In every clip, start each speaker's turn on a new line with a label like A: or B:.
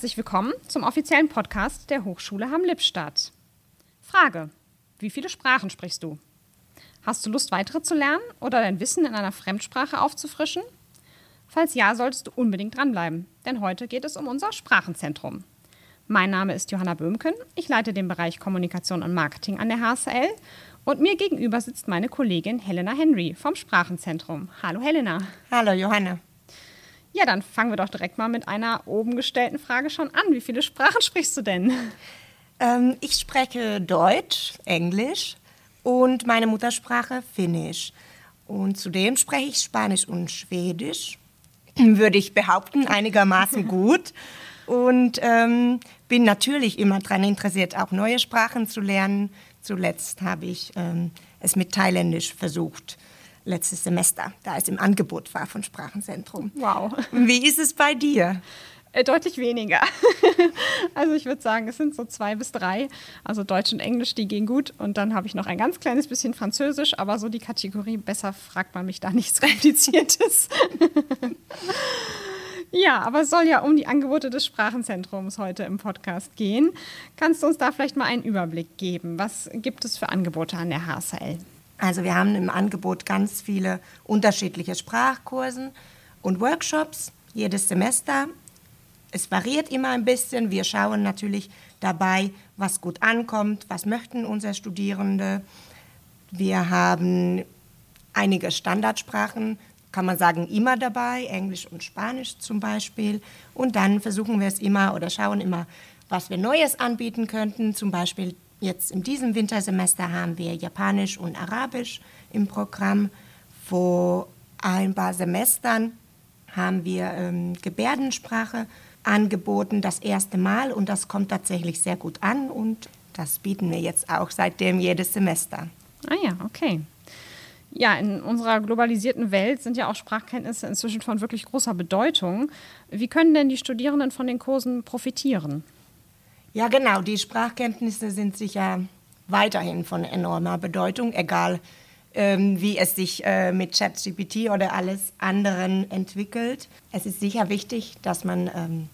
A: herzlich willkommen zum offiziellen Podcast der Hochschule Hamm-Lippstadt. Frage: Wie viele Sprachen sprichst du? Hast du Lust, weitere zu lernen oder dein Wissen in einer Fremdsprache aufzufrischen? Falls ja, solltest du unbedingt dranbleiben, denn heute geht es um unser Sprachenzentrum. Mein Name ist Johanna Böhmken, ich leite den Bereich Kommunikation und Marketing an der HSL und mir gegenüber sitzt meine Kollegin Helena Henry vom Sprachenzentrum. Hallo Helena.
B: Hallo Johanna.
A: Ja, dann fangen wir doch direkt mal mit einer oben gestellten Frage schon an. Wie viele Sprachen sprichst du denn?
B: Ähm, ich spreche Deutsch, Englisch und meine Muttersprache Finnisch. Und zudem spreche ich Spanisch und Schwedisch, würde ich behaupten, einigermaßen gut. Und ähm, bin natürlich immer daran interessiert, auch neue Sprachen zu lernen. Zuletzt habe ich ähm, es mit Thailändisch versucht letztes Semester, da es im Angebot war von Sprachenzentrum.
A: Wow.
B: Wie ist es bei dir?
A: Äh, deutlich weniger. also ich würde sagen, es sind so zwei bis drei. Also Deutsch und Englisch, die gehen gut. Und dann habe ich noch ein ganz kleines bisschen Französisch, aber so die Kategorie, besser fragt man mich da nichts Kompliziertes. ja, aber es soll ja um die Angebote des Sprachenzentrums heute im Podcast gehen. Kannst du uns da vielleicht mal einen Überblick geben? Was gibt es für Angebote an der HSL?
B: Also wir haben im Angebot ganz viele unterschiedliche Sprachkursen und Workshops jedes Semester. Es variiert immer ein bisschen. Wir schauen natürlich dabei, was gut ankommt, was möchten unsere Studierende. Wir haben einige Standardsprachen, kann man sagen, immer dabei, Englisch und Spanisch zum Beispiel. Und dann versuchen wir es immer oder schauen immer, was wir Neues anbieten könnten, zum Beispiel Jetzt in diesem Wintersemester haben wir Japanisch und Arabisch im Programm. Vor ein paar Semestern haben wir ähm, Gebärdensprache angeboten, das erste Mal. Und das kommt tatsächlich sehr gut an. Und das bieten wir jetzt auch seitdem jedes Semester.
A: Ah ja, okay. Ja, in unserer globalisierten Welt sind ja auch Sprachkenntnisse inzwischen von wirklich großer Bedeutung. Wie können denn die Studierenden von den Kursen profitieren?
B: Ja, genau. Die Sprachkenntnisse sind sicher weiterhin von enormer Bedeutung, egal ähm, wie es sich äh, mit ChatGPT oder alles anderen entwickelt. Es ist sicher wichtig, dass man ähm,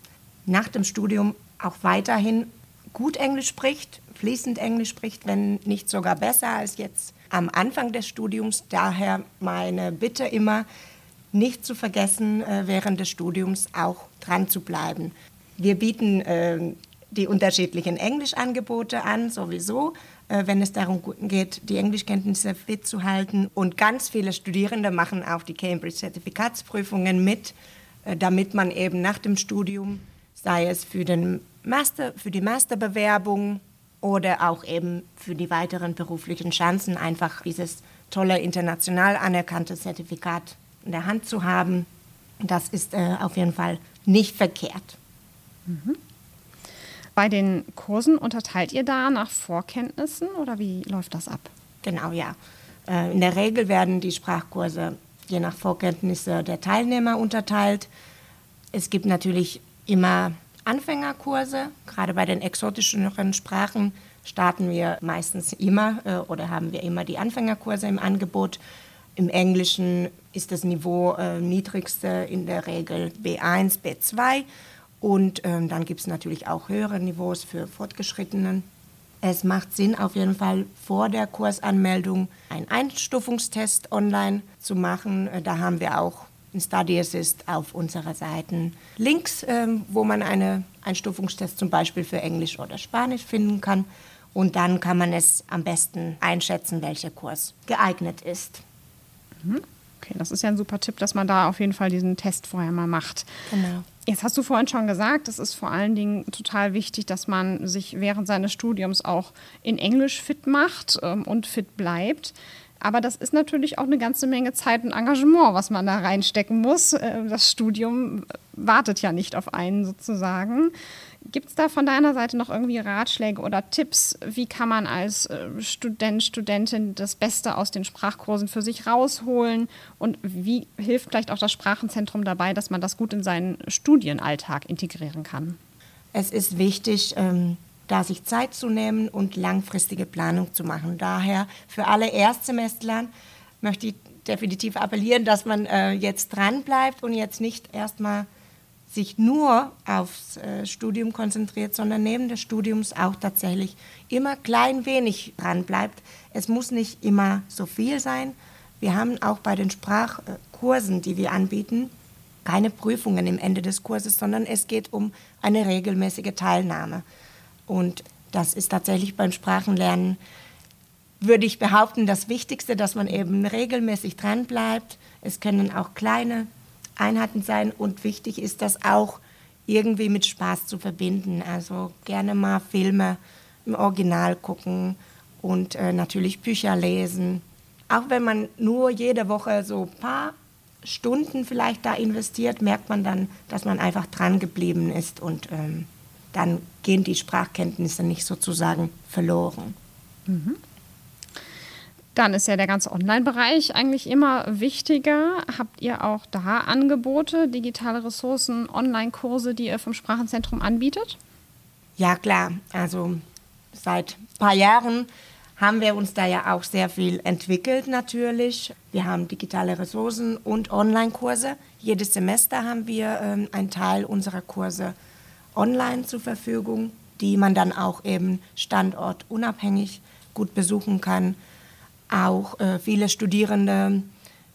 B: nach dem Studium auch weiterhin gut Englisch spricht, fließend Englisch spricht, wenn nicht sogar besser als jetzt am Anfang des Studiums. Daher meine Bitte immer, nicht zu vergessen, äh, während des Studiums auch dran zu bleiben. Wir bieten äh, die unterschiedlichen Englischangebote an, sowieso, äh, wenn es darum geht, die Englischkenntnisse fit zu halten. Und ganz viele Studierende machen auch die Cambridge-Zertifikatsprüfungen mit, äh, damit man eben nach dem Studium, sei es für, den Master, für die Masterbewerbung oder auch eben für die weiteren beruflichen Chancen, einfach dieses tolle international anerkannte Zertifikat in der Hand zu haben. Das ist äh, auf jeden Fall nicht verkehrt.
A: Mhm. Bei den Kursen unterteilt ihr da nach Vorkenntnissen oder wie läuft das ab?
B: Genau, ja. Äh, in der Regel werden die Sprachkurse je nach Vorkenntnisse der Teilnehmer unterteilt. Es gibt natürlich immer Anfängerkurse. Gerade bei den exotischeren Sprachen starten wir meistens immer äh, oder haben wir immer die Anfängerkurse im Angebot. Im Englischen ist das Niveau äh, niedrigste in der Regel B1, B2 und ähm, dann gibt es natürlich auch höhere Niveaus für Fortgeschrittenen. Es macht Sinn, auf jeden Fall vor der Kursanmeldung einen Einstufungstest online zu machen. Äh, da haben wir auch in Study Assist auf unserer Seite Links, ähm, wo man einen Einstufungstest zum Beispiel für Englisch oder Spanisch finden kann. Und dann kann man es am besten einschätzen, welcher Kurs geeignet ist.
A: Mhm. Okay, das ist ja ein super Tipp, dass man da auf jeden Fall diesen Test vorher mal macht.
B: Genau.
A: Jetzt hast du vorhin schon gesagt, es ist vor allen Dingen total wichtig, dass man sich während seines Studiums auch in Englisch fit macht ähm, und fit bleibt. Aber das ist natürlich auch eine ganze Menge Zeit und Engagement, was man da reinstecken muss. Äh, das Studium wartet ja nicht auf einen sozusagen. Gibt es da von deiner Seite noch irgendwie Ratschläge oder Tipps? Wie kann man als äh, Student, Studentin das Beste aus den Sprachkursen für sich rausholen? Und wie hilft vielleicht auch das Sprachenzentrum dabei, dass man das gut in seinen Studienalltag integrieren kann?
B: Es ist wichtig, ähm, da sich Zeit zu nehmen und langfristige Planung zu machen. Daher für alle Erstsemestler möchte ich definitiv appellieren, dass man äh, jetzt dran bleibt und jetzt nicht erstmal sich nur aufs äh, Studium konzentriert, sondern neben des Studiums auch tatsächlich immer klein wenig dran bleibt. Es muss nicht immer so viel sein. Wir haben auch bei den Sprachkursen, die wir anbieten, keine Prüfungen im Ende des Kurses, sondern es geht um eine regelmäßige Teilnahme. Und das ist tatsächlich beim Sprachenlernen, würde ich behaupten, das Wichtigste, dass man eben regelmäßig dran bleibt. Es können auch kleine Einheiten sein und wichtig ist das auch irgendwie mit Spaß zu verbinden. Also gerne mal Filme im Original gucken und äh, natürlich Bücher lesen. Auch wenn man nur jede Woche so ein paar Stunden vielleicht da investiert, merkt man dann, dass man einfach dran geblieben ist und ähm, dann gehen die Sprachkenntnisse nicht sozusagen verloren. Mhm.
A: Dann ist ja der ganze Online-Bereich eigentlich immer wichtiger. Habt ihr auch da Angebote, digitale Ressourcen, Online-Kurse, die ihr vom Sprachenzentrum anbietet?
B: Ja, klar. Also seit ein paar Jahren haben wir uns da ja auch sehr viel entwickelt natürlich. Wir haben digitale Ressourcen und Online-Kurse. Jedes Semester haben wir ähm, einen Teil unserer Kurse online zur Verfügung, die man dann auch eben standortunabhängig gut besuchen kann. Auch äh, viele Studierende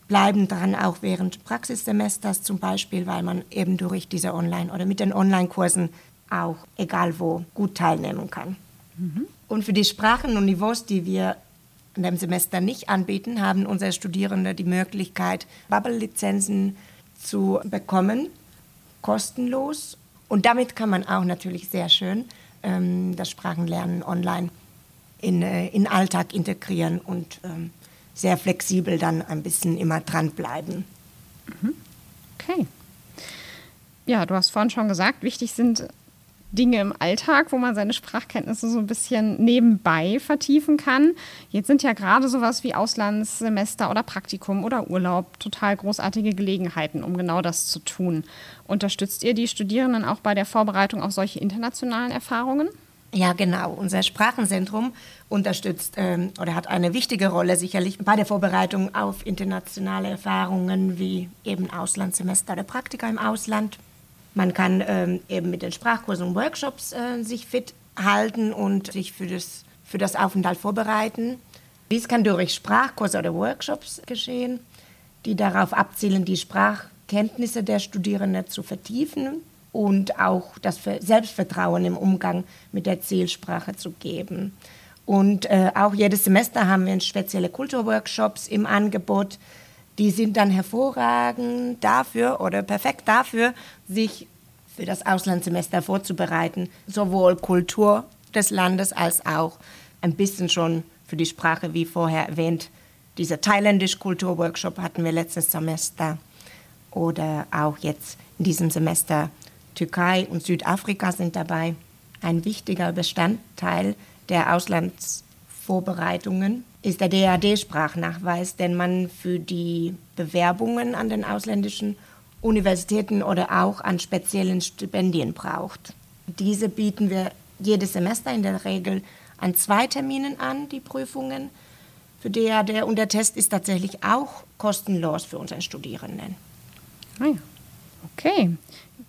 B: bleiben dran, auch während Praxissemesters zum Beispiel, weil man eben durch diese Online- oder mit den Online-Kursen auch, egal wo, gut teilnehmen kann. Mhm. Und für die Sprachen und Niveaus, die wir in dem Semester nicht anbieten, haben unsere Studierende die Möglichkeit, Bubble-Lizenzen zu bekommen, kostenlos. Und damit kann man auch natürlich sehr schön ähm, das Sprachenlernen online in, äh, in Alltag integrieren und ähm, sehr flexibel dann ein bisschen immer dranbleiben.
A: Mhm. Okay. Ja, du hast vorhin schon gesagt, wichtig sind Dinge im Alltag, wo man seine Sprachkenntnisse so ein bisschen nebenbei vertiefen kann. Jetzt sind ja gerade sowas wie Auslandssemester oder Praktikum oder Urlaub total großartige Gelegenheiten, um genau das zu tun. Unterstützt ihr die Studierenden auch bei der Vorbereitung auf solche internationalen Erfahrungen?
B: Ja, genau. Unser Sprachenzentrum unterstützt ähm, oder hat eine wichtige Rolle sicherlich bei der Vorbereitung auf internationale Erfahrungen wie eben Auslandssemester oder Praktika im Ausland. Man kann ähm, eben mit den Sprachkursen und Workshops äh, sich fit halten und sich für das, für das Aufenthalt vorbereiten. Dies kann durch Sprachkurse oder Workshops geschehen, die darauf abzielen, die Sprachkenntnisse der Studierenden zu vertiefen und auch das Selbstvertrauen im Umgang mit der Zielsprache zu geben. Und äh, auch jedes Semester haben wir spezielle Kulturworkshops im Angebot. Die sind dann hervorragend dafür oder perfekt dafür, sich für das Auslandssemester vorzubereiten. Sowohl Kultur des Landes als auch ein bisschen schon für die Sprache, wie vorher erwähnt. Dieser thailändisch Kulturworkshop hatten wir letztes Semester oder auch jetzt in diesem Semester Türkei und Südafrika sind dabei. Ein wichtiger Bestandteil der Auslandsvorbereitungen ist der DAD-Sprachnachweis, den man für die Bewerbungen an den ausländischen Universitäten oder auch an speziellen Stipendien braucht. Diese bieten wir jedes Semester in der Regel an zwei Terminen an, die Prüfungen für DAD. Und der Test ist tatsächlich auch kostenlos für unsere Studierenden.
A: Ah. Okay.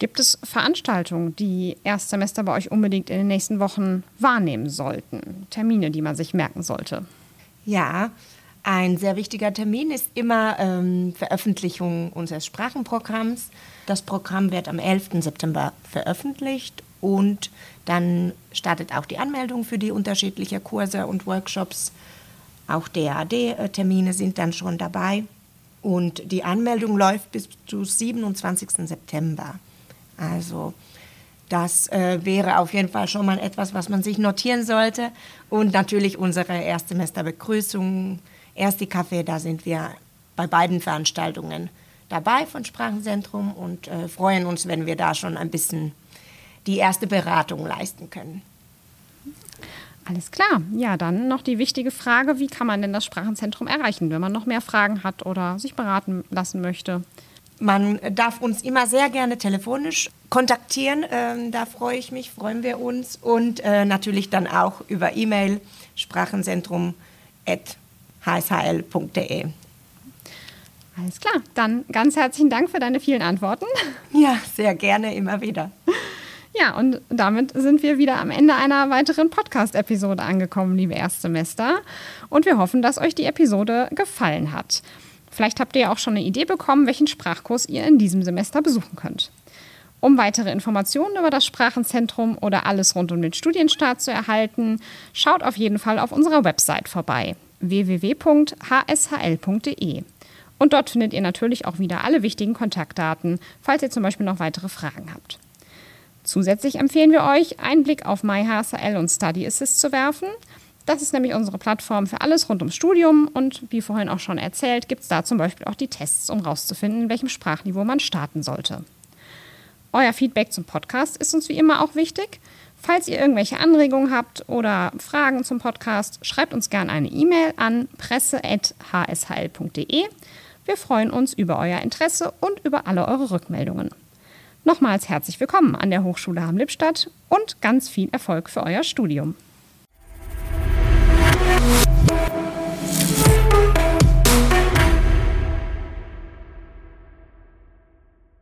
A: Gibt es Veranstaltungen, die Erstsemester bei euch unbedingt in den nächsten Wochen wahrnehmen sollten? Termine, die man sich merken sollte?
B: Ja, ein sehr wichtiger Termin ist immer ähm, Veröffentlichung unseres Sprachenprogramms. Das Programm wird am 11. September veröffentlicht und dann startet auch die Anmeldung für die unterschiedlichen Kurse und Workshops. Auch DAD-Termine sind dann schon dabei. Und die Anmeldung läuft bis zum 27. September. Also das äh, wäre auf jeden Fall schon mal etwas, was man sich notieren sollte. Und natürlich unsere Erstsemesterbegrüßung, Ersti Kaffee, da sind wir bei beiden Veranstaltungen dabei von Sprachenzentrum und äh, freuen uns, wenn wir da schon ein bisschen die erste Beratung leisten können.
A: Alles klar. Ja, dann noch die wichtige Frage, wie kann man denn das Sprachenzentrum erreichen, wenn man noch mehr Fragen hat oder sich beraten lassen möchte?
B: Man darf uns immer sehr gerne telefonisch kontaktieren. Ähm, da freue ich mich, freuen wir uns. Und äh, natürlich dann auch über E-Mail sprachenzentrum.hshl.de.
A: Alles klar, dann ganz herzlichen Dank für deine vielen Antworten.
B: Ja, sehr gerne, immer wieder.
A: Ja, und damit sind wir wieder am Ende einer weiteren Podcast-Episode angekommen, liebe Erstsemester. Und wir hoffen, dass euch die Episode gefallen hat. Vielleicht habt ihr ja auch schon eine Idee bekommen, welchen Sprachkurs ihr in diesem Semester besuchen könnt. Um weitere Informationen über das Sprachenzentrum oder alles rund um den Studienstart zu erhalten, schaut auf jeden Fall auf unserer Website vorbei www.hshl.de. Und dort findet ihr natürlich auch wieder alle wichtigen Kontaktdaten, falls ihr zum Beispiel noch weitere Fragen habt. Zusätzlich empfehlen wir euch, einen Blick auf MyHSL und Study Assist zu werfen. Das ist nämlich unsere Plattform für alles rund ums Studium und wie vorhin auch schon erzählt, gibt es da zum Beispiel auch die Tests, um herauszufinden, in welchem Sprachniveau man starten sollte. Euer Feedback zum Podcast ist uns wie immer auch wichtig. Falls ihr irgendwelche Anregungen habt oder Fragen zum Podcast, schreibt uns gerne eine E-Mail an presse.hshl.de. Wir freuen uns über euer Interesse und über alle eure Rückmeldungen. Nochmals herzlich willkommen an der Hochschule Hamm-Lippstadt und ganz viel Erfolg für euer Studium. you